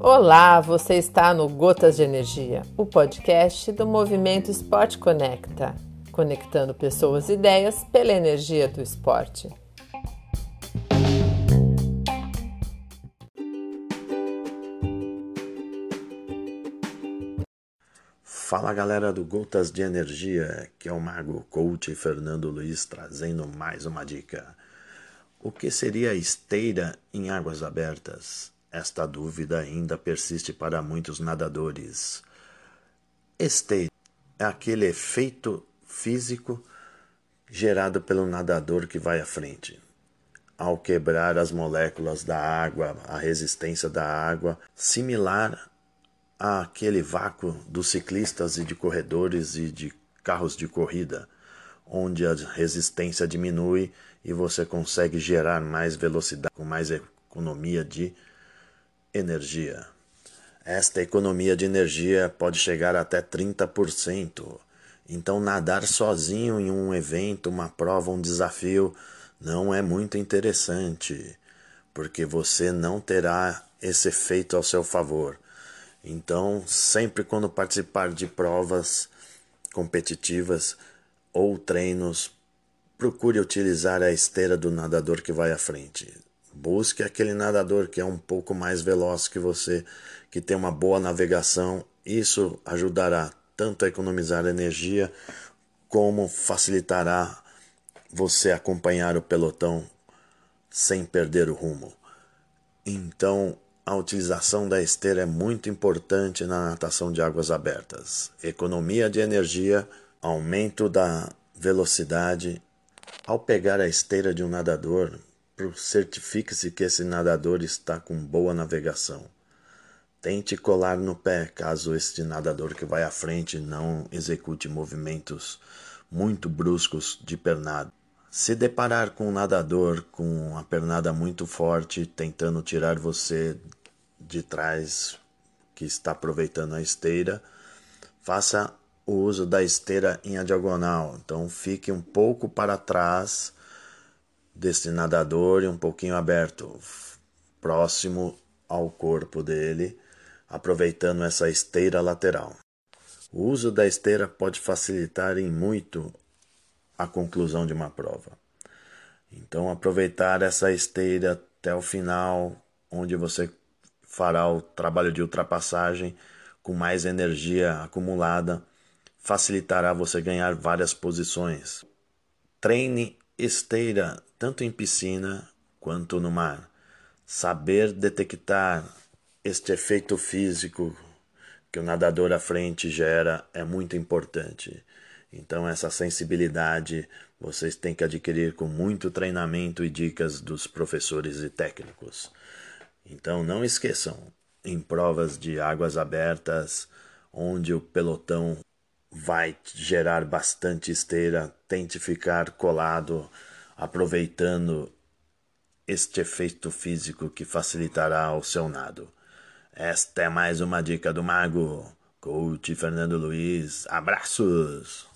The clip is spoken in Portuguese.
Olá, você está no Gotas de Energia, o podcast do Movimento Esporte Conecta, conectando pessoas e ideias pela energia do esporte. Fala galera do Gotas de Energia, que é o Mago Coach Fernando Luiz trazendo mais uma dica. O que seria esteira em águas abertas? Esta dúvida ainda persiste para muitos nadadores. Esteira é aquele efeito físico gerado pelo nadador que vai à frente. Ao quebrar as moléculas da água, a resistência da água, similar àquele vácuo dos ciclistas e de corredores e de carros de corrida, onde a resistência diminui e você consegue gerar mais velocidade, com mais economia de energia. Esta economia de energia pode chegar até 30%. Então, nadar sozinho em um evento, uma prova, um desafio, não é muito interessante, porque você não terá esse efeito ao seu favor. Então, sempre quando participar de provas competitivas ou treinos, procure utilizar a esteira do nadador que vai à frente. Busque aquele nadador que é um pouco mais veloz que você, que tem uma boa navegação. Isso ajudará tanto a economizar energia como facilitará você acompanhar o pelotão sem perder o rumo. Então, a utilização da esteira é muito importante na natação de águas abertas. Economia de energia, aumento da velocidade. Ao pegar a esteira de um nadador, certifique-se que esse nadador está com boa navegação. Tente colar no pé caso este nadador que vai à frente não execute movimentos muito bruscos de pernada. Se deparar com um nadador com a pernada muito forte tentando tirar você de trás que está aproveitando a esteira, faça o uso da esteira em a diagonal. Então fique um pouco para trás desse nadador e um pouquinho aberto, próximo ao corpo dele, aproveitando essa esteira lateral. O uso da esteira pode facilitar em muito a conclusão de uma prova. Então, aproveitar essa esteira até o final, onde você fará o trabalho de ultrapassagem com mais energia acumulada, facilitará você ganhar várias posições. Treine esteira tanto em piscina quanto no mar. Saber detectar este efeito físico que o nadador à frente gera é muito importante. Então, essa sensibilidade vocês têm que adquirir com muito treinamento e dicas dos professores e técnicos. Então, não esqueçam, em provas de águas abertas, onde o pelotão vai gerar bastante esteira, tente ficar colado aproveitando este efeito físico que facilitará o seu nado. Esta é mais uma dica do Mago. Coach Fernando Luiz. Abraços!